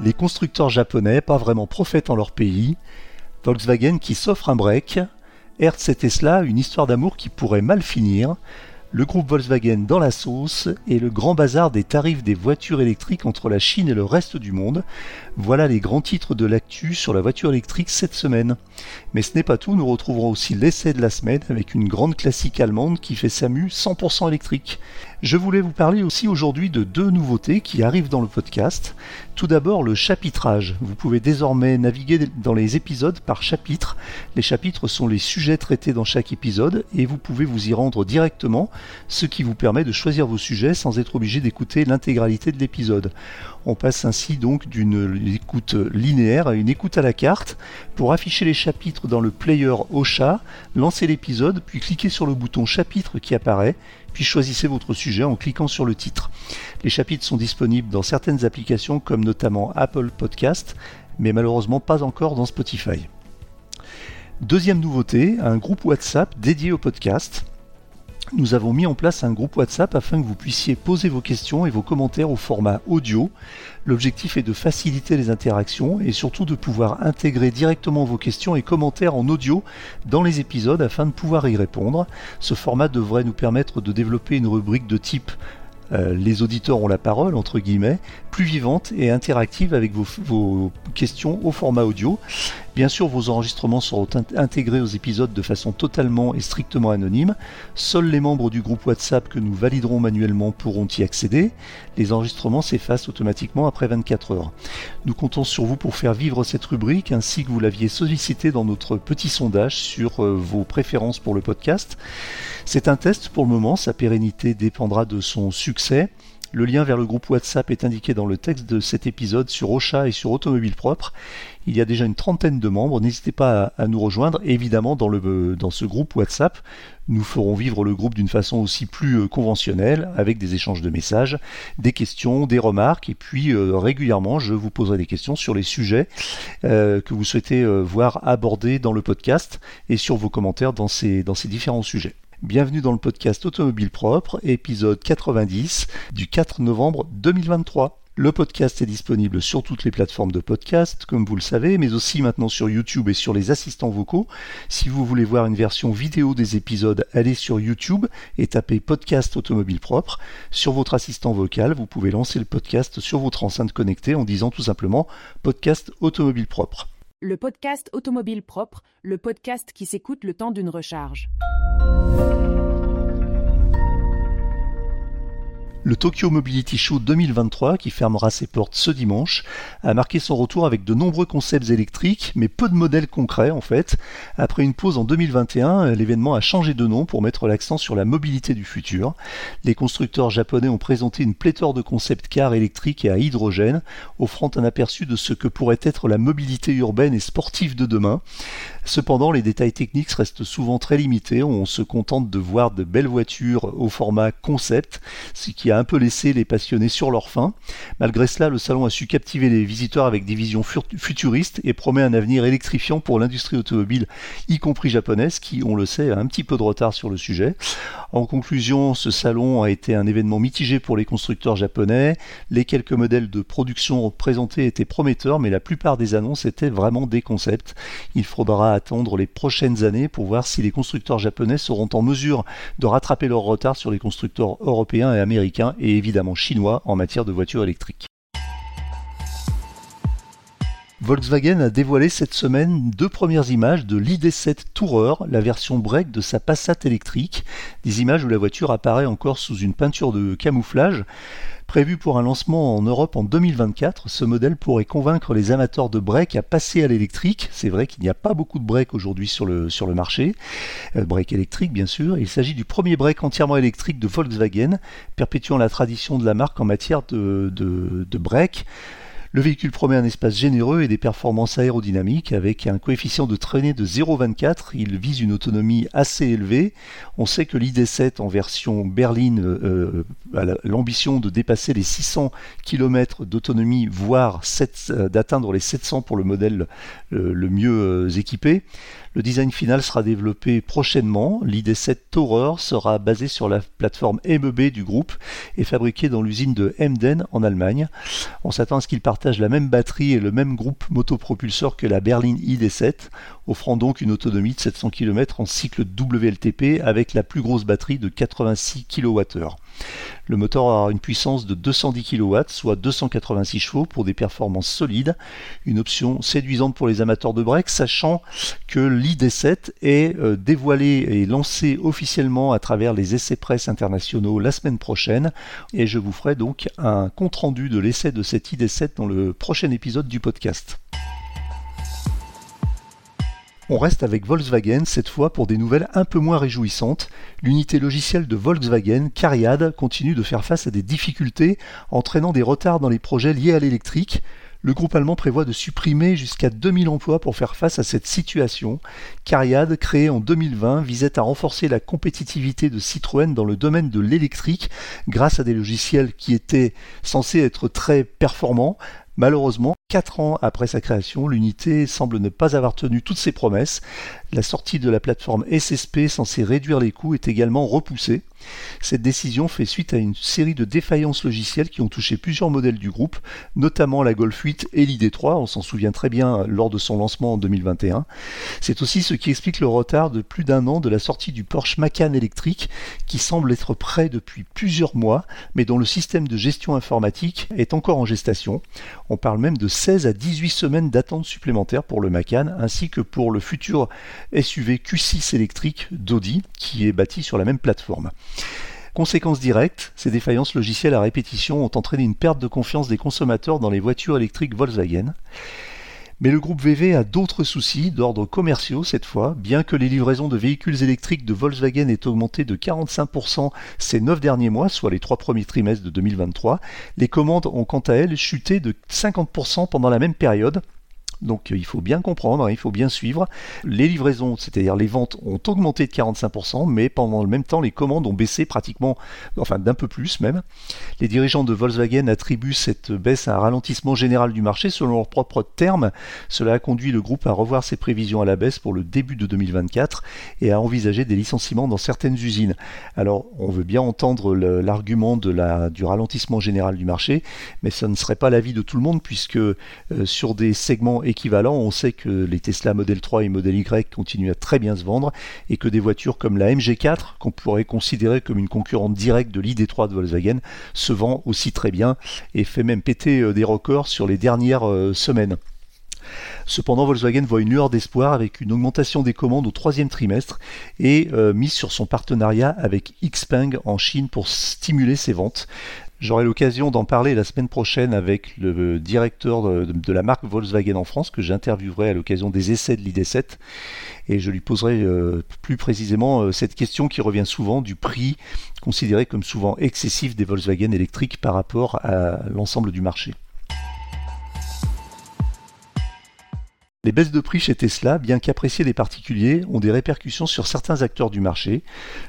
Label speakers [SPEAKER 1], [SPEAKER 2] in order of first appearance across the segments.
[SPEAKER 1] Les constructeurs japonais, pas vraiment prophètes en leur pays, Volkswagen qui s'offre un break, Hertz et Tesla, une histoire d'amour qui pourrait mal finir, le groupe Volkswagen dans la sauce et le grand bazar des tarifs des voitures électriques entre la Chine et le reste du monde. Voilà les grands titres de l'actu sur la voiture électrique cette semaine. Mais ce n'est pas tout, nous retrouverons aussi l'essai de la semaine avec une grande classique allemande qui fait SAMU 100% électrique. Je voulais vous parler aussi aujourd'hui de deux nouveautés qui arrivent dans le podcast. Tout d'abord le chapitrage. Vous pouvez désormais naviguer dans les épisodes par chapitre. Les chapitres sont les sujets traités dans chaque épisode et vous pouvez vous y rendre directement, ce qui vous permet de choisir vos sujets sans être obligé d'écouter l'intégralité de l'épisode. On passe ainsi donc d'une écoute linéaire à une écoute à la carte. Pour afficher les chapitres dans le player Ocha, lancez l'épisode, puis cliquez sur le bouton chapitre qui apparaît, puis choisissez votre sujet en cliquant sur le titre. Les chapitres sont disponibles dans certaines applications comme notamment Apple Podcast, mais malheureusement pas encore dans Spotify. Deuxième nouveauté, un groupe WhatsApp dédié au podcast nous avons mis en place un groupe WhatsApp afin que vous puissiez poser vos questions et vos commentaires au format audio. L'objectif est de faciliter les interactions et surtout de pouvoir intégrer directement vos questions et commentaires en audio dans les épisodes afin de pouvoir y répondre. Ce format devrait nous permettre de développer une rubrique de type euh, les auditeurs ont la parole, entre guillemets, plus vivante et interactive avec vos, questions au format audio. Bien sûr, vos enregistrements seront intégrés aux épisodes de façon totalement et strictement anonyme. Seuls les membres du groupe WhatsApp que nous validerons manuellement pourront y accéder. Les enregistrements s'effacent automatiquement après 24 heures. Nous comptons sur vous pour faire vivre cette rubrique ainsi que vous l'aviez sollicité dans notre petit sondage sur euh, vos préférences pour le podcast. C'est un test pour le moment, sa pérennité dépendra de son succès. Le lien vers le groupe WhatsApp est indiqué dans le texte de cet épisode sur Ocha et sur Automobile Propre. Il y a déjà une trentaine de membres. N'hésitez pas à, nous rejoindre. Évidemment, dans, le, dans ce groupe WhatsApp, nous ferons vivre le groupe d'une façon aussi plus euh, conventionnelle, avec des échanges de messages, des questions, des remarques, et puis euh, régulièrement, je vous poserai des questions sur les sujets euh, que vous souhaitez voir abordés dans le podcast et sur vos commentaires dans ces différents sujets. Bienvenue dans le podcast Automobile Propre, épisode 90 du 4 novembre 2023. Le podcast est disponible sur toutes les plateformes de podcast, comme vous le savez, mais aussi maintenant sur YouTube et sur les assistants vocaux. Si vous voulez voir une version vidéo des épisodes, allez sur YouTube et tapez podcast automobile propre. Sur votre assistant vocal, vous pouvez lancer le podcast sur votre enceinte connectée en disant tout simplement podcast automobile propre.
[SPEAKER 2] Le podcast automobile propre, le podcast qui s'écoute le temps d'une recharge.
[SPEAKER 1] Le Tokyo Mobility Show 2023, qui fermera ses portes ce dimanche, a marqué son retour avec de nombreux concepts électriques, mais peu de modèles concrets en fait. Après une pause en 2021, l'événement a changé de nom pour mettre l'accent sur la mobilité du futur. Les constructeurs japonais ont présenté une pléthore de concepts cars électriques et à hydrogène, offrant un aperçu de ce que pourrait être la mobilité urbaine et sportive de demain. Cependant, les détails techniques restent souvent très limités. On se contente de voir de belles voitures au format concept, ce qui a un peu laissé les passionnés sur leur faim. Malgré cela, le salon a su captiver les visiteurs avec des visions futuristes et promet un avenir électrifiant pour l'industrie automobile, y compris japonaise, qui, on le sait, a un petit peu de retard sur le sujet. En conclusion, ce salon a été un événement mitigé pour les constructeurs japonais. Les quelques modèles de production présentés étaient prometteurs, mais la plupart des annonces étaient vraiment des concepts. Il faudra attendre les prochaines années pour voir si les constructeurs japonais seront en mesure de rattraper leur retard sur les constructeurs européens et américains et évidemment chinois en matière de voitures électriques. Volkswagen a dévoilé cette semaine deux premières images de l'ID7 Tourer, la version break de sa Passat électrique, des images où la voiture apparaît encore sous une peinture de camouflage. Prévu pour un lancement en Europe en 2024, ce modèle pourrait convaincre les amateurs de break à passer à l'électrique. C'est vrai qu'il n'y a pas beaucoup de break aujourd'hui sur le, marché. Euh, break électrique, bien sûr. Il s'agit du premier break entièrement électrique de Volkswagen, perpétuant la tradition de la marque en matière de, de, de break. Le véhicule promet un espace généreux et des performances aérodynamiques avec un coefficient de traînée de 0,24. Il vise une autonomie assez élevée. On sait que l'ID7 en version berline euh, a l'ambition de dépasser les 600 km d'autonomie, voire euh, d'atteindre les 700 pour le modèle euh, le mieux équipé. Le design final sera développé prochainement. l'ID7 Tourer sera basé sur la plateforme MEB du groupe et fabriqué dans l'usine de Emden en Allemagne. On s'attend à ce qu'il partage la même batterie et le même groupe motopropulseur que la Berlin ID7, offrant donc une autonomie de 700 km en cycle WLTP avec la plus grosse batterie de 86 kWh. Le moteur aura une puissance de 210 kW, soit 286 chevaux pour des performances solides. Une option séduisante pour les amateurs de break, sachant que l'ID7 est euh, dévoilé et lancé officiellement à travers les essais presse internationaux la semaine prochaine. Et je vous ferai donc un compte rendu de l'essai de cette ID7 dans le prochain épisode du podcast. On reste avec Volkswagen, cette fois pour des nouvelles un peu moins réjouissantes. L'unité logicielle de Volkswagen, Cariad, continue de faire face à des difficultés, entraînant des retards dans les projets liés à l'électrique. Le groupe allemand prévoit de supprimer jusqu'à 2000 emplois pour faire face à cette situation. Cariad, créé en 2020, visait à renforcer la compétitivité de Citroën dans le domaine de l'électrique grâce à des logiciels qui étaient censés être très performants, Malheureusement, quatre ans après sa création, l'unité semble ne pas avoir tenu toutes ses promesses. La sortie de la plateforme SSP censée réduire les coûts est également repoussée. Cette décision fait suite à une série de défaillances logicielles qui ont touché plusieurs modèles du groupe, notamment la Golf 8 et l'ID3, on s'en souvient très bien lors de son lancement en 2021. C'est aussi ce qui explique le retard de plus d'un an de la sortie du Porsche Macan électrique, qui semble être prêt depuis plusieurs mois, mais dont le système de gestion informatique est encore en gestation. On parle même de 16 à 18 semaines d'attente supplémentaire pour le Macan, ainsi que pour le futur SUV Q6 électrique d'Audi, qui est bâti sur la même plateforme. Conséquence directe, ces défaillances logicielles à répétition ont entraîné une perte de confiance des consommateurs dans les voitures électriques Volkswagen. Mais le groupe VV a d'autres soucis d'ordre commerciaux cette fois, bien que les livraisons de véhicules électriques de Volkswagen aient augmenté de 45% ces 9 derniers mois, soit les 3 premiers trimestres de 2023, les commandes ont quant à elles chuté de 50% pendant la même période, donc euh, il faut bien comprendre, hein, il faut bien suivre. Les livraisons, c'est-à-dire les ventes, ont augmenté de 45%, mais pendant le même temps, les commandes ont baissé pratiquement, enfin d'un peu plus même. Les dirigeants de Volkswagen attribuent cette baisse à un ralentissement général du marché selon leurs propres termes. Cela a conduit le groupe à revoir ses prévisions à la baisse pour le début de 2024 et à envisager des licenciements dans certaines usines. Alors on veut bien entendre l'argument du ralentissement général du marché, mais ça ne serait pas l'avis de tout le monde puisque euh, sur des segments équivalent, on sait que les Tesla Model 3 et Model Y continuent à très bien se vendre et que des voitures comme la MG4, qu'on pourrait considérer comme une concurrente directe de l'ID3 de Volkswagen, se vend aussi très bien et fait même péter euh, des records sur les dernières euh, semaines. Cependant, Volkswagen voit une lueur d'espoir avec une augmentation des commandes au troisième trimestre et euh, mise sur son partenariat avec Xpeng en Chine pour stimuler ses ventes. J'aurai l'occasion d'en parler la semaine prochaine avec le directeur de, la marque Volkswagen en France que j'interviewerai à l'occasion des essais de l'ID7 et je lui poserai euh, plus précisément euh, cette question qui revient souvent du prix considéré comme souvent excessif des Volkswagen électriques par rapport à l'ensemble du marché. Les baisses de prix chez Tesla, bien qu'appréciées des particuliers, ont des répercussions sur certains acteurs du marché.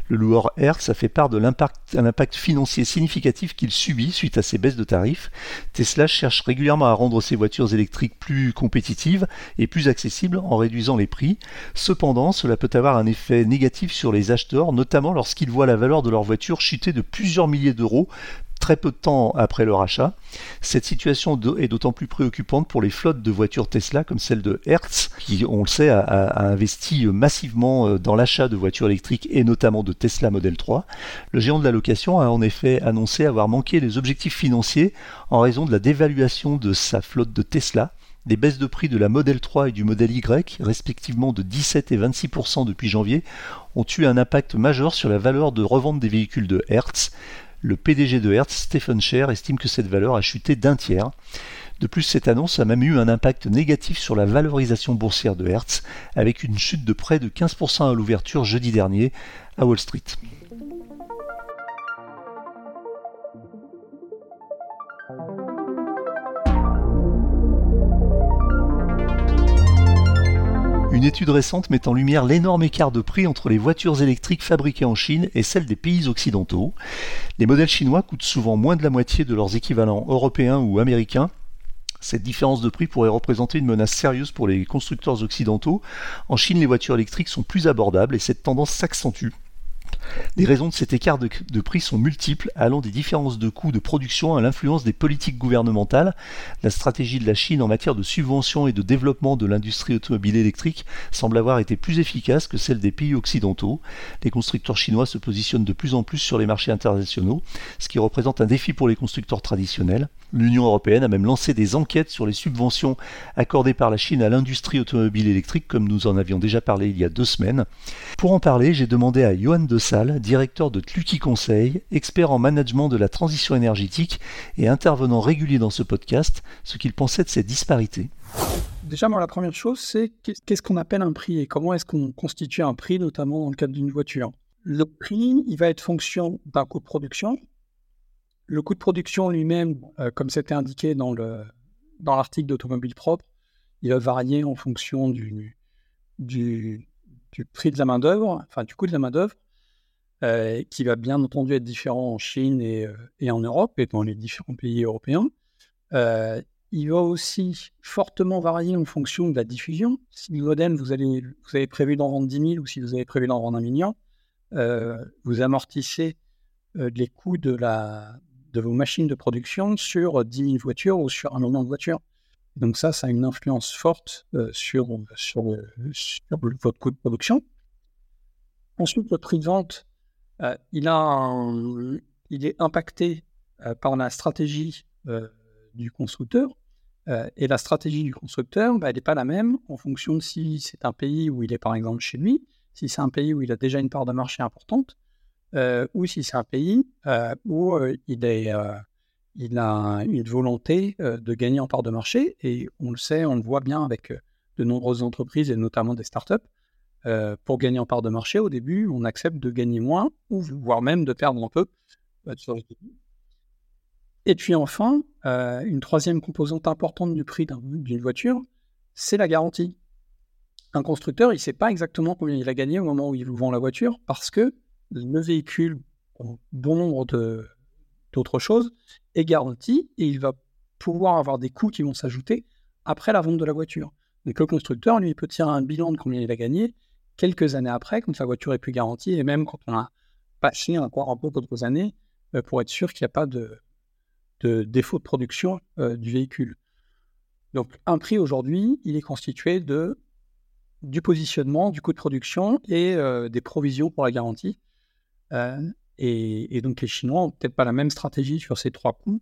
[SPEAKER 1] Le loueur Hertz a fait part de l'impact financier significatif qu'il subit suite à ces baisses de tarifs. Tesla cherche régulièrement à rendre ses voitures électriques plus compétitives et plus accessibles en réduisant les prix. Cependant, cela peut avoir un effet négatif sur les acheteurs, notamment lorsqu'ils voient la valeur de leur voiture chuter de plusieurs milliers d'euros très peu de temps après leur achat. Cette situation est d'autant plus préoccupante pour les flottes de voitures Tesla comme celle de Hertz, qui, on le sait, a, investi massivement euh, dans l'achat de voitures électriques et notamment de Tesla Model 3. Le géant de la location a en effet annoncé avoir manqué les objectifs financiers en raison de la dévaluation de sa flotte de Tesla des baisses de prix de la Model 3 et du Model Y, respectivement de 17 et 26% depuis janvier, ont eu un impact majeur sur la valeur de revente des véhicules de Hertz. Le PDG de Hertz, Stephen Scher, estime que cette valeur a chuté d'un tiers. De plus, cette annonce a même eu un impact négatif sur la valorisation boursière de Hertz, avec une chute de près de 15% à l'ouverture jeudi dernier à Wall Street. Une étude récente met en lumière l'énorme écart de prix entre les voitures électriques fabriquées en Chine et celles des pays occidentaux. Les modèles chinois coûtent souvent moins de la moitié de leurs équivalents européens ou américains Cette différence de prix pourrait représenter une menace sérieuse pour les constructeurs occidentaux. En Chine, les voitures électriques sont plus abordables et cette tendance s'accentue. Les raisons de cet écart de, prix sont multiples, allant des différences de coûts de production à l'influence des politiques gouvernementales. La stratégie de la Chine en matière de subvention et de développement de l'industrie automobile électrique semble avoir été plus efficace que celle des pays occidentaux. Les constructeurs chinois se positionnent de plus en plus sur les marchés internationaux, ce qui représente un défi pour les constructeurs traditionnels. L'Union européenne a même lancé des enquêtes sur les subventions accordées par la Chine à l'industrie automobile électrique, comme nous en avions déjà parlé il y a deux semaines. Pour en parler, j'ai demandé à Johan De Directeur de Tluki Conseil, expert en management de la transition énergétique et intervenant régulier dans ce podcast, ce qu'il pensait de ces disparités.
[SPEAKER 3] Déjà, moi, la première chose, c'est qu'est-ce qu'on appelle un prix et comment est-ce qu'on constitue un prix, notamment dans le cadre d'une voiture? Le prix, il va être fonction d'un coût de production, le coût de production lui-même, euh, comme c'était indiqué dans l'article d'Automobile Propre, il va varier en fonction du, du, prix de la main-d'œuvre, enfin du coût de la main-d'œuvre, euh, qui va bien entendu être différent en Chine et, euh, et, en Europe et dans les différents pays européens. il va aussi fortement varier en fonction de la diffusion. Si le modem, vous, allez, vous avez prévu d'en vendre 10 000 ou si vous avez prévu d'en vendre un million, vous amortissez les coûts de la, de vos machines de production sur 10 000 voitures ou sur un million de voitures. Donc ça, ça a une influence forte euh, sur, sur, votre coût de production. Ensuite, le prix de vente, euh, il, est impacté euh, par la stratégie du constructeur. et la stratégie du constructeur, bah, elle n'est pas la même en fonction de si c'est un pays où il est par exemple chez lui, si c'est un pays où il a déjà une part de marché importante, euh, ou si c'est un pays euh, où euh, il a une volonté de gagner en part de marché. Et on le sait, on le voit bien avec de nombreuses entreprises et notamment des startups. Pour gagner en part de marché, au début, on accepte de gagner moins, ou voire même de perdre un peu. Et puis enfin, une troisième composante importante du prix d'une voiture, c'est la garantie. Un constructeur, il ne sait pas exactement combien il a gagné au moment où il vous vend la voiture parce que le véhicule, bon nombre d'autres choses, est garanti et il va pouvoir avoir des coûts qui vont s'ajouter après la vente de la voiture. Donc le constructeur, lui, peut tirer un bilan de combien il a gagné quelques années après, quand la voiture est plus garantie, et même quand on a passé encore un peu d'autres années, euh, pour être sûr qu'il n'y a pas de, défaut de production euh, du véhicule. Donc un prix aujourd'hui, il est constitué de du positionnement, du coût de production et euh, des provisions pour la garantie. Euh, et, donc les Chinois n'ont peut-être pas la même stratégie sur ces trois coûts,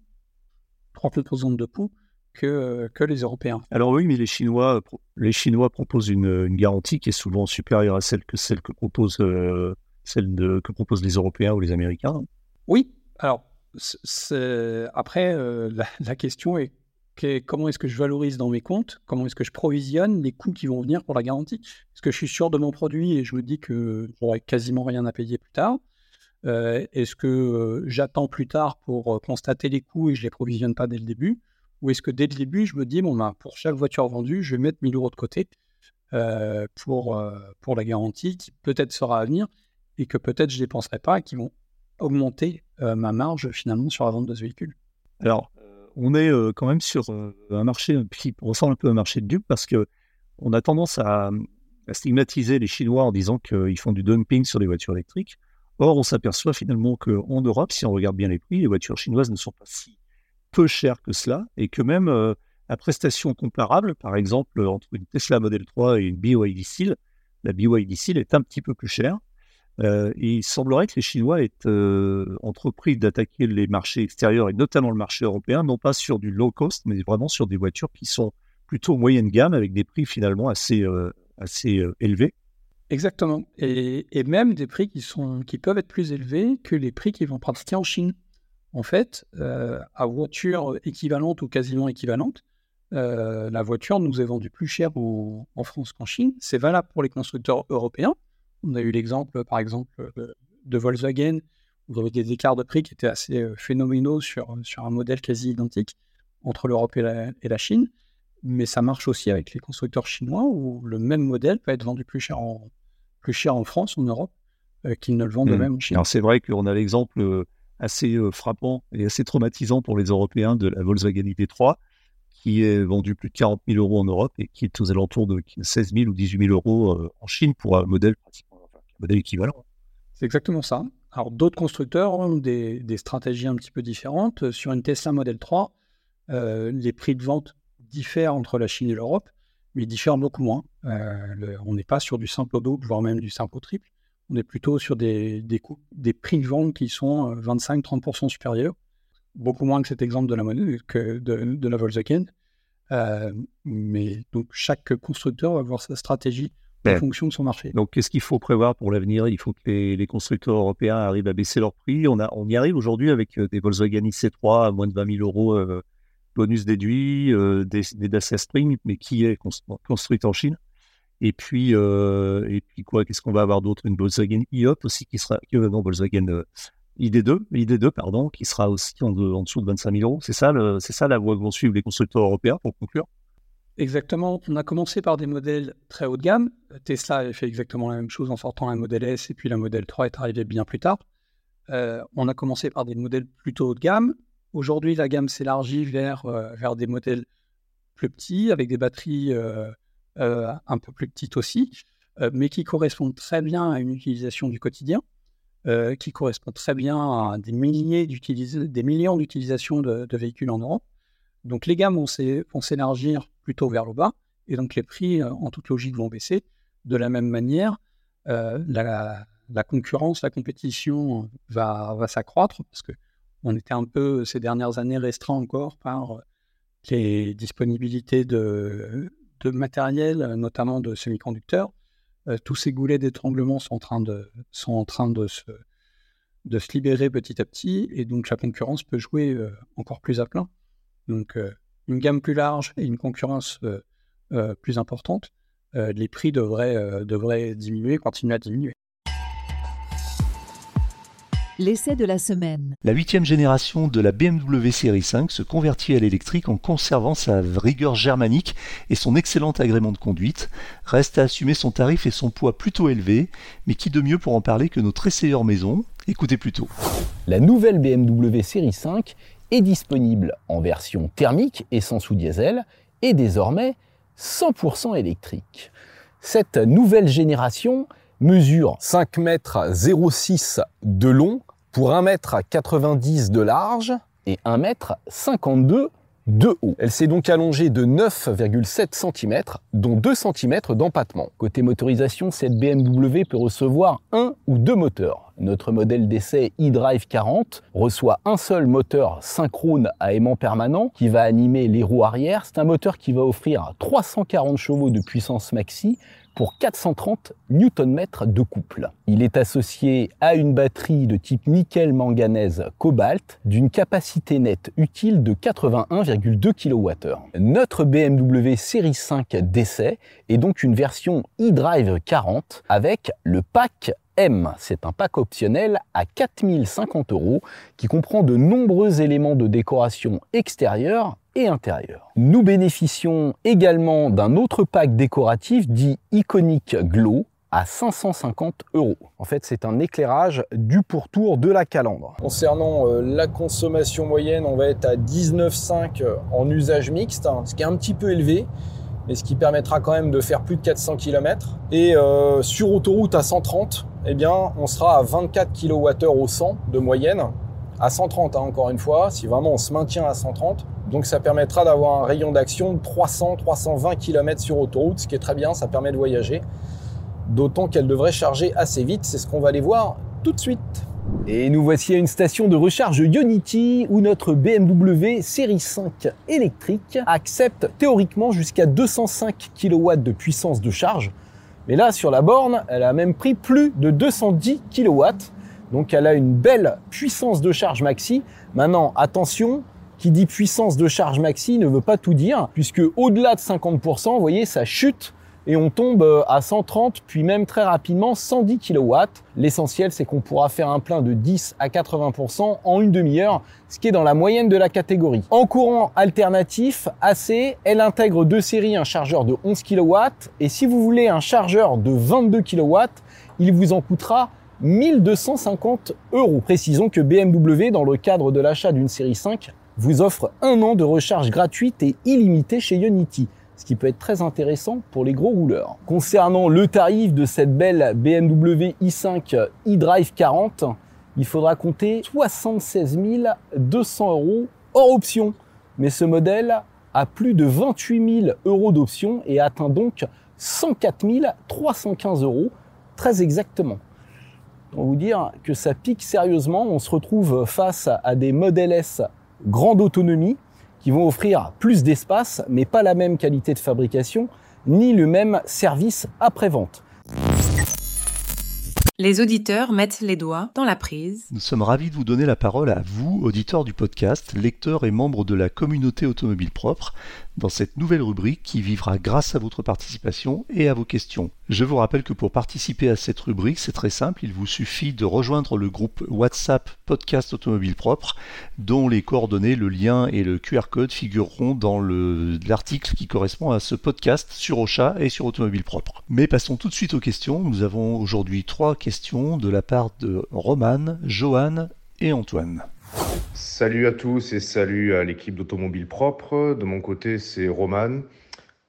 [SPEAKER 3] trois composantes de coûts, que, que, les Européens.
[SPEAKER 1] Alors oui, mais les Chinois, les Chinois proposent une, garantie qui est souvent supérieure à celle que, celle que, proposent, euh, celle de, que proposent les Européens ou les Américains.
[SPEAKER 3] Oui, alors après, euh, la, question est comment est-ce que je valorise dans mes comptes, comment est-ce que je provisionne les coûts qui vont venir pour la garantie? Est-ce que je suis sûr de mon produit et je me dis que j'aurai quasiment rien à payer plus tard euh, est-ce que euh, j'attends plus tard pour euh, constater les coûts et je ne les provisionne pas dès le début? Ou est-ce que dès le début, je me dis, bon, ben, pour chaque voiture vendue, je vais mettre 1000 euros de côté pour, pour la garantie qui peut-être sera à venir et que peut-être je ne dépenserai pas et qui vont augmenter ma marge finalement sur la vente de ce véhicule
[SPEAKER 1] Alors, on est quand même sur un marché qui ressemble un peu à un marché de dupes parce que on a tendance à, à stigmatiser les Chinois en disant qu'ils font du dumping sur les voitures électriques. Or, on s'aperçoit finalement qu'en Europe, si on regarde bien les prix, les voitures chinoises ne sont pas si peu chères que cela, et que même euh, à prestation comparable, par exemple entre une Tesla Model 3 et une BYD Seal, la BYD Seal est un petit peu plus chère. Euh, et il semblerait que les Chinois aient euh, entrepris d'attaquer les marchés extérieurs et notamment le marché européen, non pas sur du low cost, mais vraiment sur des voitures qui sont plutôt moyenne gamme avec des prix finalement assez, assez élevés.
[SPEAKER 3] Exactement. Et, même des prix qui, sont, qui peuvent être plus élevés que les prix qui vont pratiquer en Chine. En fait, euh, à voiture équivalente ou quasiment équivalente, euh, la voiture nous est vendue plus cher en, France qu'en Chine. C'est valable pour les constructeurs européens. On a eu l'exemple, par exemple, de, Volkswagen. Vous avez des écarts de prix qui étaient assez euh, phénoménaux sur, sur un modèle quasi identique entre l'Europe et la Chine mais ça marche aussi avec les constructeurs chinois où le même modèle peut être vendu plus cher en, plus cher en France, en Europe, euh, qu'ils ne le vendent de hmm. même en Chine.
[SPEAKER 1] Alors c'est vrai qu'on a l'exemple euh, assez euh, frappant et assez traumatisant pour les Européens de la Volkswagen ID3, qui est vendu plus de 40 000 euros en Europe et qui est aux alentours de 16 000 ou 18 000 euros en Chine pour un modèle, modèle équivalent.
[SPEAKER 3] C'est exactement ça. Alors d'autres constructeurs ont des, stratégies un petit peu différentes. Sur une Tesla Model 3, les prix de vente diffèrent entre la Chine et l'Europe, mais diffèrent beaucoup moins. on n'est pas sur du simple double, voire même du simple triple. On est plutôt sur des, des, des prix de vente qui sont 25-30% supérieurs beaucoup moins que cet exemple de la, que de, la Volkswagen. Euh, mais donc chaque constructeur va avoir sa stratégie en fonction de son marché.
[SPEAKER 1] Donc qu'est-ce qu'il faut prévoir pour l'avenir? Il faut que les, constructeurs européens arrivent à baisser leurs prix. On, a, on y arrive aujourd'hui avec euh, des Volkswagen IC3 à moins de 20 000 euros euh, bonus déduit, des, des, Dacia Spring, mais qui est construite en Chine? Et puis, et puis quoi Qu'est-ce qu'on va avoir d'autre? Une Volkswagen e aussi qui sera, non, Volkswagen ID2, ID2 pardon, qui sera aussi en, dessous de 25 000 euros. C'est ça, la voie que vont suivre les constructeurs européens pour conclure?
[SPEAKER 3] Exactement. On a commencé par des modèles très haut de gamme. Tesla a fait exactement la même chose en sortant la Model S et puis la Model 3 est arrivée bien plus tard. Euh, on a commencé par des modèles plutôt haut de gamme. Aujourd'hui, la gamme s'élargit vers, euh, des modèles plus petits avec des batteries euh, un peu plus petites aussi, mais qui correspondent très bien à une utilisation du quotidien. Euh, qui correspond très bien à des, milliers des millions d'utilisations de, véhicules en Europe. Donc les gammes vont s'élargir plutôt vers le bas, et donc les prix, euh, en toute logique, vont baisser. De la même manière, euh, la, concurrence, la compétition va, s'accroître, parce que on était un peu ces dernières années restreint encore par les disponibilités de, de matériel, notamment de semi-conducteurs. Euh, tous ces goulets d'étranglement sont en train de, sont en train de se, de se libérer petit à petit, et donc la concurrence peut jouer euh, encore plus à plein. Donc euh, une gamme plus large et une concurrence plus importante, les prix devraient, devraient diminuer, continuer à diminuer.
[SPEAKER 2] L'essai de la semaine.
[SPEAKER 1] La huitième génération de la BMW série 5 se convertit à l'électrique en conservant sa rigueur germanique et son excellent agrément de conduite. Reste à assumer son tarif et son poids plutôt élevé, mais qui de mieux pour en parler que notre essayeur maison? Écoutez plutôt.
[SPEAKER 4] La nouvelle BMW série 5 est disponible en version thermique, essence ou diesel, et désormais 100% électrique. Cette nouvelle génération mesure 5 mètres 06 de long pour 1 mètre 90 de large et 1 mètre 52 de haut. Elle s'est donc allongée de 9,7 cm, dont 2 cm d'empattement. Côté motorisation, cette BMW peut recevoir un ou deux moteurs. Notre modèle d'essai eDrive 40 reçoit un seul moteur synchrone à aimant permanent qui va animer les roues arrière. C'est un moteur qui va offrir 340 chevaux de puissance maxi pour 430 Nm de couple. Il est associé à une batterie de type nickel-manganèse cobalt d'une capacité nette utile de 81,2 kWh. Notre BMW série 5 d'essai est donc une version eDrive 40 avec le pack M. C'est un pack optionnel à 4050 euros qui comprend de nombreux éléments de décoration extérieure et intérieure. Nous bénéficions également d'un autre pack décoratif dit Iconic Glow à 550 euros. En fait, c'est un éclairage du pourtour de la calandre. Concernant euh, la consommation moyenne, on va être à 19,5 en usage mixte, hein, ce qui est un petit peu élevé mais ce qui permettra quand même de faire plus de 400 km. Et euh, sur autoroute à 130, eh bien, on sera à 24 kWh au 100 de moyenne, à 130 hein, encore une fois, si vraiment on se maintient à 130. Donc ça permettra d'avoir un rayon d'action de 300-320 km sur autoroute, ce qui est très bien, ça permet de voyager. D'autant qu'elle devrait charger assez vite, c'est ce qu'on va aller voir tout de suite. Et nous voici à une station de recharge Ionity où notre BMW série 5 électrique accepte théoriquement jusqu'à 205 kW de puissance de charge. Mais là, sur la borne, elle a même pris plus de 210 kW. Donc elle a une belle puissance de charge maxi. Maintenant, attention, qui dit puissance de charge maxi ne veut pas tout dire, puisque au-delà de 50%, vous voyez, ça chute et on tombe euh, à 130 puis même très rapidement 110 kW. L'essentiel c'est qu'on pourra faire un plein de 10 à 80% en une demi-heure, ce qui est dans la moyenne de la catégorie. En courant alternatif AC, elle intègre deux séries un chargeur de 11 kW et si vous voulez un chargeur de 22 kW, il vous en coûtera 1250 euros. Précisons que BMW, dans le cadre de l'achat d'une série 5, vous offre un an de recharge gratuite et illimitée chez Unity, ce qui peut être très intéressant pour les gros rouleurs. Concernant le tarif de cette belle BMW i5 eDrive 40, il faudra compter 76 200 euros hors option. Mais ce modèle a plus de 28 000 euros d'options et atteint donc 104 315 euros, très exactement. Pour vous dire que ça pique sérieusement, on se retrouve face à des modèles S grande autonomie qui vont offrir plus d'espace, mais pas la même qualité de fabrication, ni le même service après-vente.
[SPEAKER 2] Les auditeurs mettent les doigts dans la prise.
[SPEAKER 1] Nous sommes ravis de vous donner la parole à vous, auditeurs du podcast, lecteurs et membres de la communauté automobile propre, dans cette nouvelle rubrique qui vivra grâce à votre participation et à vos questions. Je vous rappelle que pour participer à cette rubrique, c'est très simple, il vous suffit de rejoindre le groupe WhatsApp Podcast Automobile Propre, dont les coordonnées, le lien et le QR code figureront dans l'article qui correspond à ce podcast sur Ocha et sur Automobile Propre. Mais passons tout de suite aux questions. Nous avons aujourd'hui trois questions de la part de Roman, Johan et Antoine.
[SPEAKER 5] Salut à tous et salut à l'équipe d'Automobile Propre. De mon côté, c'est Roman,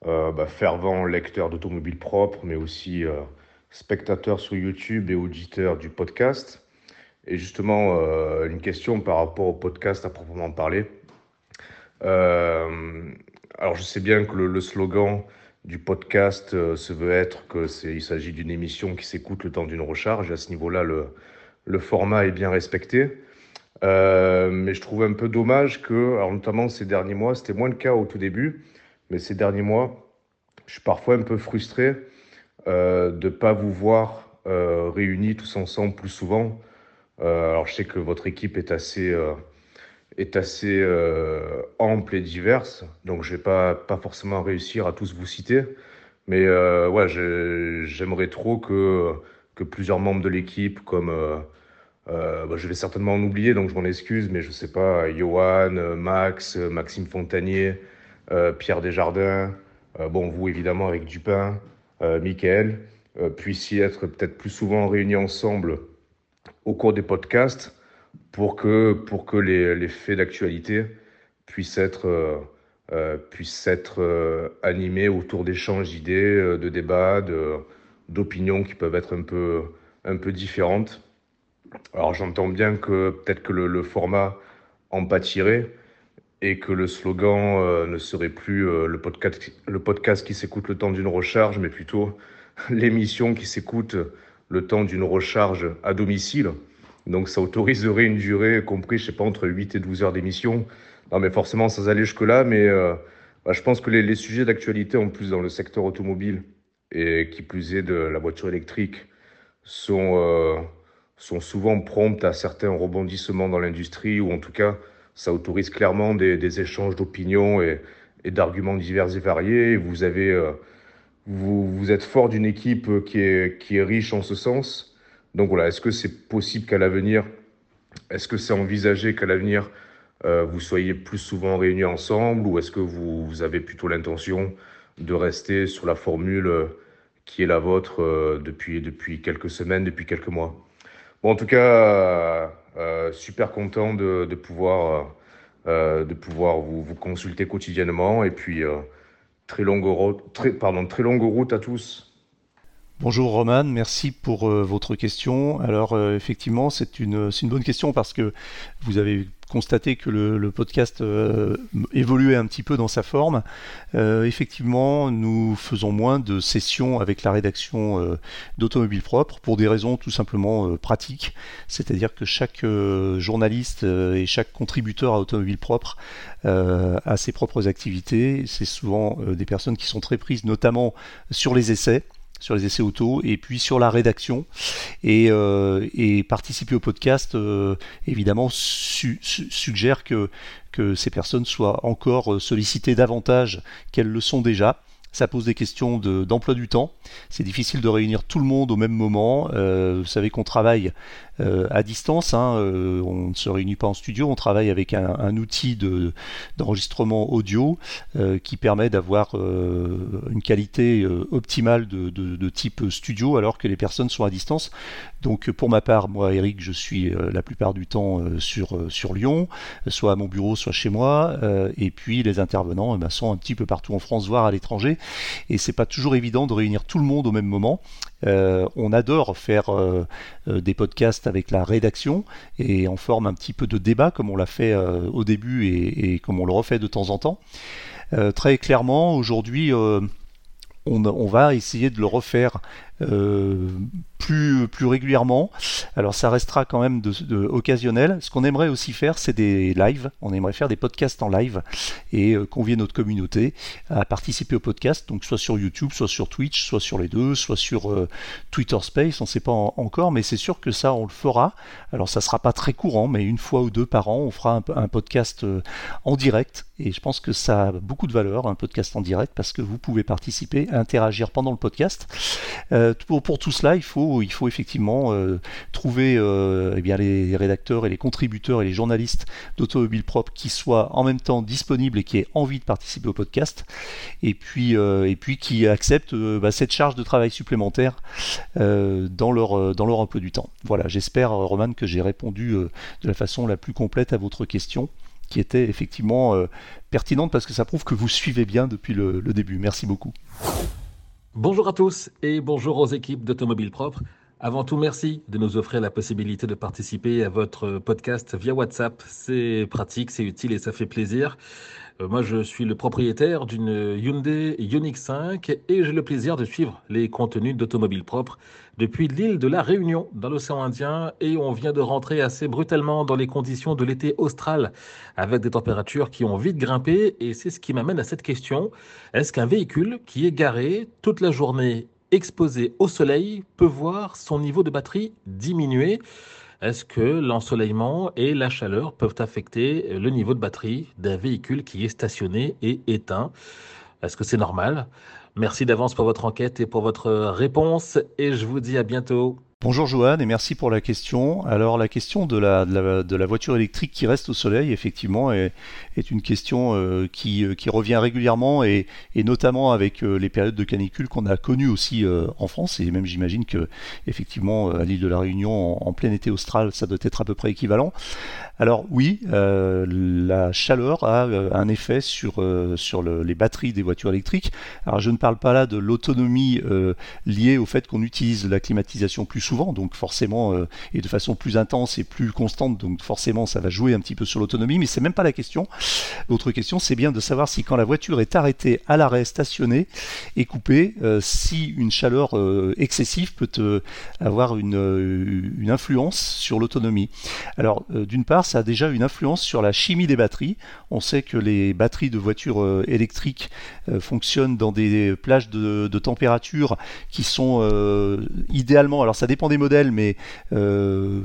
[SPEAKER 5] bah, fervent lecteur d'Automobile Propre, mais aussi euh, spectateur sur YouTube et auditeur du podcast. Et justement, euh, une question par rapport au podcast à proprement parler. alors, je sais bien que le, slogan du podcast se veut être qu'il s'agit d'une émission qui s'écoute le temps d'une recharge. à ce niveau-là, le, le format est bien respecté. Euh, mais je trouve un peu dommage que, alors notamment ces derniers mois, c'était moins le cas au tout début, mais ces derniers mois, je suis parfois un peu frustré euh, de ne pas vous voir euh, réunis tous ensemble plus souvent. Euh, alors je sais que votre équipe est assez, est assez ample et diverse, donc je vais pas, pas forcément réussir à tous vous citer. Mais ouais, j'aimerais trop que, que plusieurs membres de l'équipe, comme bah, je vais certainement en oublier, donc je m'en excuse, mais je sais pas, Johan, Max, Maxime Fontanier, Pierre Desjardins, euh, bon, vous évidemment avec Dupin, euh, Michael, euh, puissiez être peut-être plus souvent réunis ensemble au cours des podcasts pour que, pour que les, les faits d'actualité puissent être, puissent être animés autour d'échanges d'idées, de débats, d'opinions qui peuvent être un peu, un peu différentes. Alors j'entends bien que peut-être que le, le, format en pâtirait et que le slogan euh, ne serait plus euh, le, podcast, qui s'écoute le temps d'une recharge, mais plutôt l'émission qui s'écoute le temps d'une recharge à domicile. Donc ça autoriserait une durée compris, je sais pas, entre 8 et 12 heures d'émission. Non mais forcément, sans aller jusque-là, mais euh, bah, je pense que les, les sujets d'actualité, en plus dans le secteur automobile, et qui plus est de la voiture électrique, sont... Sont souvent promptes à certains rebondissements dans l'industrie, ou en tout cas, ça autorise clairement des, échanges d'opinions et, d'arguments divers et variés. Euh, vous, êtes fort d'une équipe qui est, qui est riche en ce sens. Donc voilà, est-ce que c'est possible qu'à l'avenir, est-ce que c'est envisagé qu'à l'avenir, euh, vous soyez plus souvent réunis ensemble, ou est-ce que vous, avez plutôt l'intention de rester sur la formule qui est la vôtre euh, depuis, depuis quelques semaines, depuis quelques mois? Bon, en tout cas, euh, super content de, de pouvoir, euh, de pouvoir vous, consulter quotidiennement. Et puis, euh, très longue route à tous.
[SPEAKER 1] Bonjour Roman, merci pour euh, votre question. Alors euh, effectivement, c'est une, bonne question parce que vous avez constaté que le, podcast euh, évoluait un petit peu dans sa forme. Effectivement, nous faisons moins de sessions avec la rédaction d'Automobile Propre pour des raisons tout simplement pratiques. C'est-à-dire que chaque journaliste et chaque contributeur à Automobile Propre a ses propres activités. C'est souvent des personnes qui sont très prises, notamment sur les essais sur les essais auto et puis sur la rédaction et, euh, et participer au podcast euh, évidemment su, su, suggère que, que ces personnes soient encore sollicitées davantage qu'elles le sont déjà ça pose des questions d'emploi de, du temps. C'est difficile de réunir tout le monde au même moment. Euh, vous savez qu'on travaille à distance. Hein, on ne se réunit pas en studio, on travaille avec un, outil d'enregistrement audio qui permet d'avoir une qualité optimale de, de, type studio alors que les personnes sont à distance. Donc pour ma part, moi Eric, je suis la plupart du temps sur, sur Lyon, soit à mon bureau, soit chez moi, et puis les intervenants eh ben, sont un petit peu partout en France, voire à l'étranger, et c'est pas toujours évident de réunir tout le monde au même moment. Euh, on adore faire euh, euh, des podcasts avec la rédaction et en forme un petit peu de débat comme on l'a fait au début et, comme on le refait de temps en temps. très clairement, aujourd'hui, on, va essayer de le refaire euh, plus, plus régulièrement. Alors ça restera quand même occasionnel. Ce qu'on aimerait aussi faire, c'est des lives. On aimerait faire des podcasts en live et euh, convier notre communauté à participer au podcast, donc soit sur YouTube, soit sur Twitch, soit sur les deux, soit sur euh, Twitter Space. On ne sait pas encore, mais c'est sûr que ça, on le fera. Alors ça sera pas très courant, mais une fois ou deux par an, on fera un, podcast en direct. Et je pense que ça a beaucoup de valeur, un podcast en direct, parce que vous pouvez participer, interagir pendant le podcast. Euh, pour, tout cela, il faut, effectivement euh, trouver euh, eh les rédacteurs et les contributeurs et les journalistes d'automobile propre qui soient en même temps disponibles et qui aient envie de participer au podcast, et puis, puis qui acceptent bah, cette charge de travail supplémentaire dans, leur, dans leur emploi du temps. Voilà, j'espère, Roman, que j'ai répondu de la façon la plus complète à votre question qui était effectivement pertinente parce que ça prouve que vous suivez bien depuis le début. Merci beaucoup.
[SPEAKER 6] Bonjour à tous et bonjour aux équipes d'Automobile Propre. Avant tout, merci de nous offrir la possibilité de participer à votre podcast via WhatsApp. C'est pratique, c'est utile et ça fait plaisir. Euh, moi, je suis le propriétaire d'une Hyundai Ioniq 5 et j'ai le plaisir de suivre les contenus d'Automobile Propre depuis l'île de la Réunion dans l'océan Indien et on vient de rentrer assez brutalement dans les conditions de l'été austral avec des températures qui ont vite grimpé et c'est ce qui m'amène à cette question. Est-ce qu'un véhicule qui est garé toute la journée exposé au soleil peut voir son niveau de batterie diminuer? Est-ce que l'ensoleillement et la chaleur peuvent affecter le niveau de batterie d'un véhicule qui est stationné et éteint? Est-ce que c'est normal? Merci d'avance pour votre enquête et pour votre réponse et je vous dis à bientôt.
[SPEAKER 1] Bonjour Johan et merci pour la question. Alors la question de la, voiture électrique qui reste au soleil, effectivement, est, une question euh, qui, euh, qui, revient régulièrement et, notamment avec euh, les périodes de canicule qu'on a connues aussi en France et même j'imagine que effectivement à l'île de la Réunion en, plein été austral ça doit être à peu près équivalent. Alors oui, la chaleur a un effet sur, sur les batteries des voitures électriques. Alors je ne parle pas là de l'autonomie liée au fait qu'on utilise la climatisation plus souvent, donc forcément, euh, et de façon plus intense et plus constante, donc forcément ça va jouer un petit peu sur l'autonomie, mais c'est même pas la question. L'autre question, c'est bien de savoir si quand la voiture est arrêtée à l'arrêt, stationnée et coupée, euh, si une chaleur euh, excessive peut avoir une, influence sur l'autonomie. Alors, d'une part, ça a déjà une influence sur la chimie des batteries. On sait que les batteries de voitures électriques fonctionnent dans des plages de température qui sont idéalement, alors ça dépend des modèles, mais euh,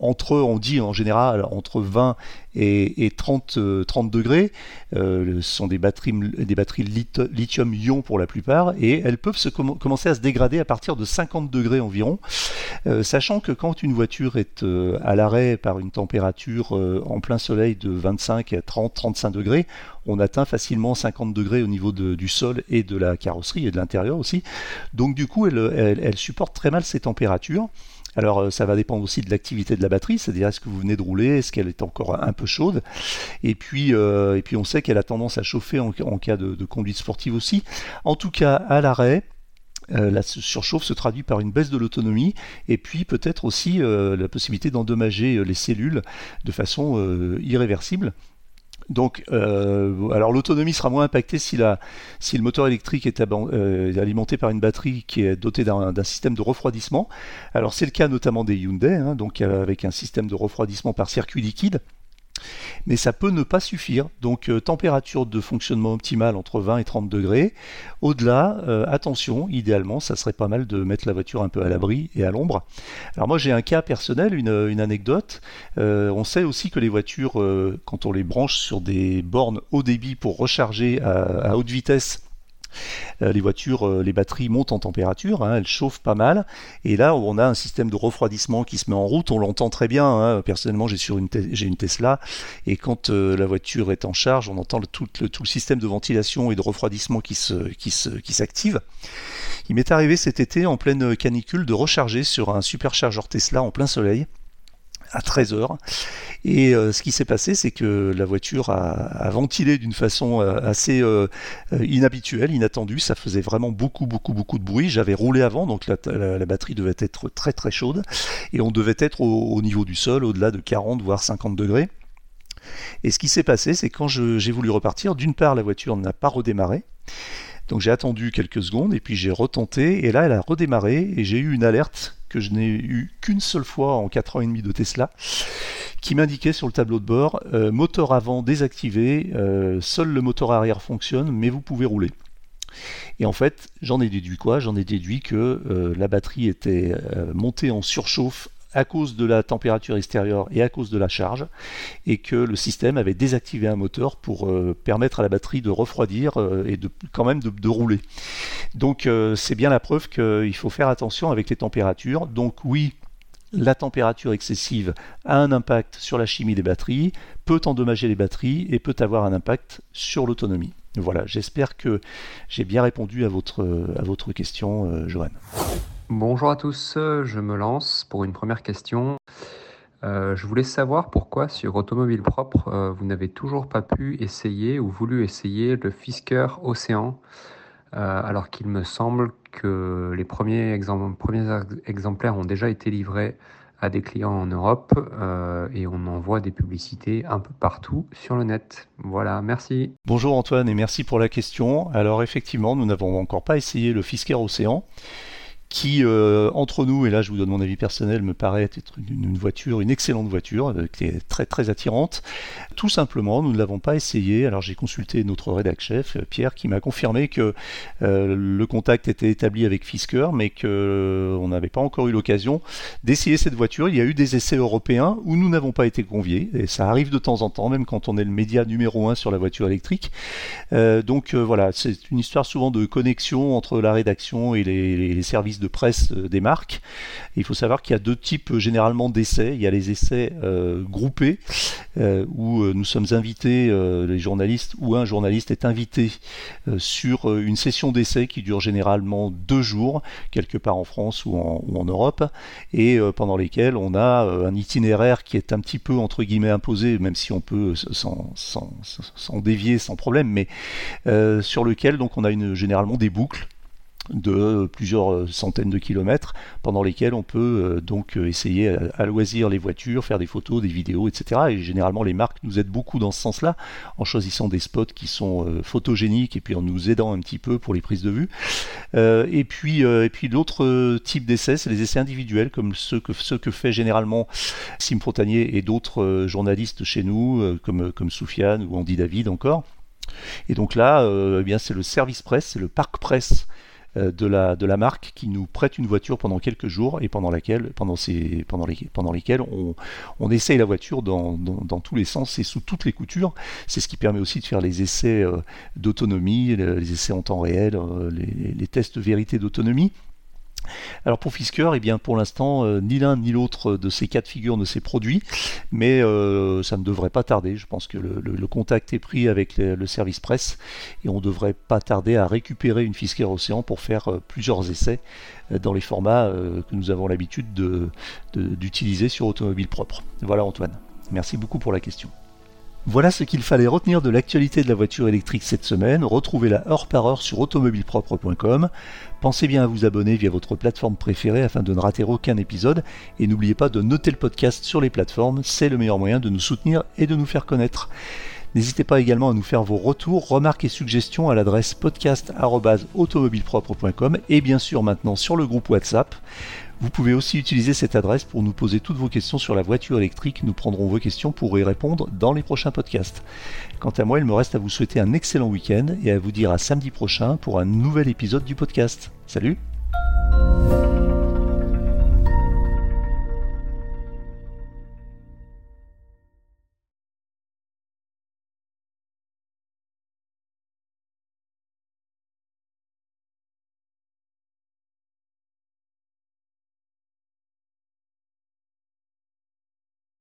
[SPEAKER 1] entre, on dit en général, entre 20 et, 30, 30 euh, degrés. Euh, ce sont des batteries, des batteries lithium-ion pour la plupart, et elles peuvent se commencer à se dégrader à partir de 50 degrés environ, sachant que quand une voiture est à l'arrêt par une température en plein soleil de 25 à 30-35 degrés, on atteint facilement 50 degrés au niveau du sol et de la carrosserie et de l'intérieur aussi. Donc du coup, elle supporte très mal ces températures. Alors euh, ça va dépendre aussi de l'activité de la batterie, c'est-à-dire est-ce que vous venez de rouler, est-ce qu'elle est encore un peu chaude, et puis, euh, on sait qu'elle a tendance à chauffer en, cas de, conduite sportive aussi. En tout cas, à l'arrêt, euh, la surchauffe se traduit par une baisse de l'autonomie et puis peut-être aussi la possibilité d'endommager les cellules de façon irréversible. Donc, euh, alors l'autonomie sera moins impactée si, la, si le moteur électrique est euh, alimenté par une batterie qui est dotée d'un système de refroidissement. Alors c'est le cas notamment des Hyundai, hein, donc euh, avec un système de refroidissement par circuit liquide mais ça peut ne pas suffire. Donc euh, température de fonctionnement optimale entre 20 et 30 degrés. Au-delà, euh, attention, idéalement, ça serait pas mal de mettre la voiture un peu à l'abri et à l'ombre. Alors moi j'ai un cas personnel, une, anecdote. Euh, on sait aussi que les voitures, quand on les branche sur des bornes haut débit pour recharger à haute vitesse, les voitures, euh, les batteries montent en température, hein, elles chauffent pas mal. Et là, on a un système de refroidissement qui se met en route. On l'entend très bien. Hein. Personnellement, j'ai sur une, Tesla, et quand euh, la voiture est en charge, on entend tout, le, système de ventilation et de refroidissement qui se, qui se, qui s'active. Il m'est arrivé cet été en pleine canicule de recharger sur un superchargeur Tesla en plein soleil à 13 heures. Et euh, ce qui s'est passé, c'est que la voiture a, ventilé d'une façon euh, assez euh, inhabituelle, inattendue. Ça faisait vraiment beaucoup, beaucoup, beaucoup de bruit. J'avais roulé avant, donc la, batterie devait être très, très chaude. Et on devait être au, niveau du sol, au-delà de 40, voire 50 degrés. Et ce qui s'est passé, c'est quand j'ai voulu repartir, d'une part, la voiture n'a pas redémarré. Donc j'ai attendu quelques secondes et puis j'ai retenté et là elle a redémarré et j'ai eu une alerte que je n'ai eu qu'une seule fois en 4 ans et demi de Tesla qui m'indiquait sur le tableau de bord euh, moteur avant désactivé, euh, seul le moteur arrière fonctionne mais vous pouvez rouler. Et en fait, j'en ai déduit quoi? J'en ai déduit que euh, la batterie était montée en surchauffe à cause de la température extérieure et à cause de la charge, et que le système avait désactivé un moteur pour euh, permettre à la batterie de refroidir euh, et de, quand même de, rouler. Donc euh, c'est bien la preuve qu'il faut faire attention avec les températures. Donc oui, la température excessive a un impact sur la chimie des batteries, peut endommager les batteries et peut avoir un impact sur l'autonomie. Voilà, j'espère que j'ai bien répondu à votre, à votre question, Johan.
[SPEAKER 7] Bonjour à tous, je me lance pour une première question. Euh, je voulais savoir pourquoi sur Automobile Propre, euh, vous n'avez toujours pas pu essayer ou voulu essayer le Fisker Océan, euh, alors qu'il me semble que les premiers, premiers, exemplaires ont déjà été livrés à des clients en Europe et on en voit des publicités un peu partout sur le net. Voilà, merci.
[SPEAKER 1] Bonjour Antoine et merci pour la question. Alors effectivement, nous n'avons encore pas essayé le Fisker Océan qui, euh, entre nous, et là je vous donne mon avis personnel, me paraît être une, voiture, une excellente voiture, euh, qui est très très attirante. Tout simplement, nous ne l'avons pas essayé. Alors j'ai consulté notre rédac chef, euh, Pierre, qui m'a confirmé que le contact était établi avec Fisker, mais qu'on n'avait pas encore eu l'occasion d'essayer cette voiture. Il y a eu des essais européens où nous n'avons pas été conviés, et ça arrive de temps en temps, même quand on est le média numéro un sur la voiture électrique. donc voilà, c'est une histoire souvent de connexion entre la rédaction et les services de presse euh, des marques. il faut savoir qu'il y a deux types euh, généralement d'essais. Il y a les essais euh, groupés, où nous sommes invités, les journalistes, ou un journaliste est invité sur une session d'essai qui dure généralement deux jours, quelque part en France ou en, Europe, et pendant lesquels on a un itinéraire qui est un petit peu entre guillemets imposé, même si on peut s'en dévier sans problème, mais sur lequel donc on a une, généralement des boucles de plusieurs centaines de kilomètres pendant lesquels on peut euh, donc euh, essayer à, loisir les voitures, faire des photos, des vidéos, etc. Et généralement les marques nous aident beaucoup dans ce sens-là en choisissant des spots qui sont euh, photogéniques et puis en nous aidant un petit peu pour les prises de vue. et puis, et l'autre type d'essais, c'est les essais individuels comme ceux que, fait généralement Sim Protanier et d'autres journalistes chez nous comme, comme Soufiane ou Andy David encore. Et donc là, eh bien c'est le service presse, c'est le parc presse euh, de la, de la marque qui nous prête une voiture pendant quelques jours et pendant, laquelle, pendant, lesquels on, on essaye la voiture dans, tous les sens et sous toutes les coutures. C'est ce qui permet aussi de faire les essais euh, d'autonomie, les essais en temps réel, euh, les, les tests vérité d'autonomie. Alors pour Fisker, eh bien pour l'instant, euh, ni l'un ni l'autre de ces quatre figures ne s'est produit, mais euh, ça ne devrait pas tarder. Je pense que le, contact est pris avec le service presse et on ne devrait pas tarder à récupérer une Fisker Océan pour faire euh, plusieurs essais dans les formats que nous avons l'habitude d'utiliser sur automobile propre. Voilà Antoine. Merci beaucoup pour la question. Voilà ce qu'il fallait retenir de l'actualité de la voiture électrique cette semaine. Retrouvez-la heure par heure sur automobilepropre.com. Pensez bien à vous abonner via votre plateforme préférée afin de ne rater aucun épisode. Et n'oubliez pas de noter le podcast sur les plateformes, c'est le meilleur moyen de nous soutenir et de nous faire connaître. N'hésitez pas également à nous faire vos retours, remarques et suggestions à l'adresse podcast.automobilepropre.com et bien sûr maintenant sur le groupe WhatsApp. Vous pouvez aussi utiliser cette adresse pour nous poser toutes vos questions sur la voiture électrique. Nous prendrons vos questions pour y répondre dans les prochains podcasts. Quant à moi, il me reste à vous souhaiter un excellent week-end et à vous dire à samedi prochain pour un nouvel épisode du podcast. Salut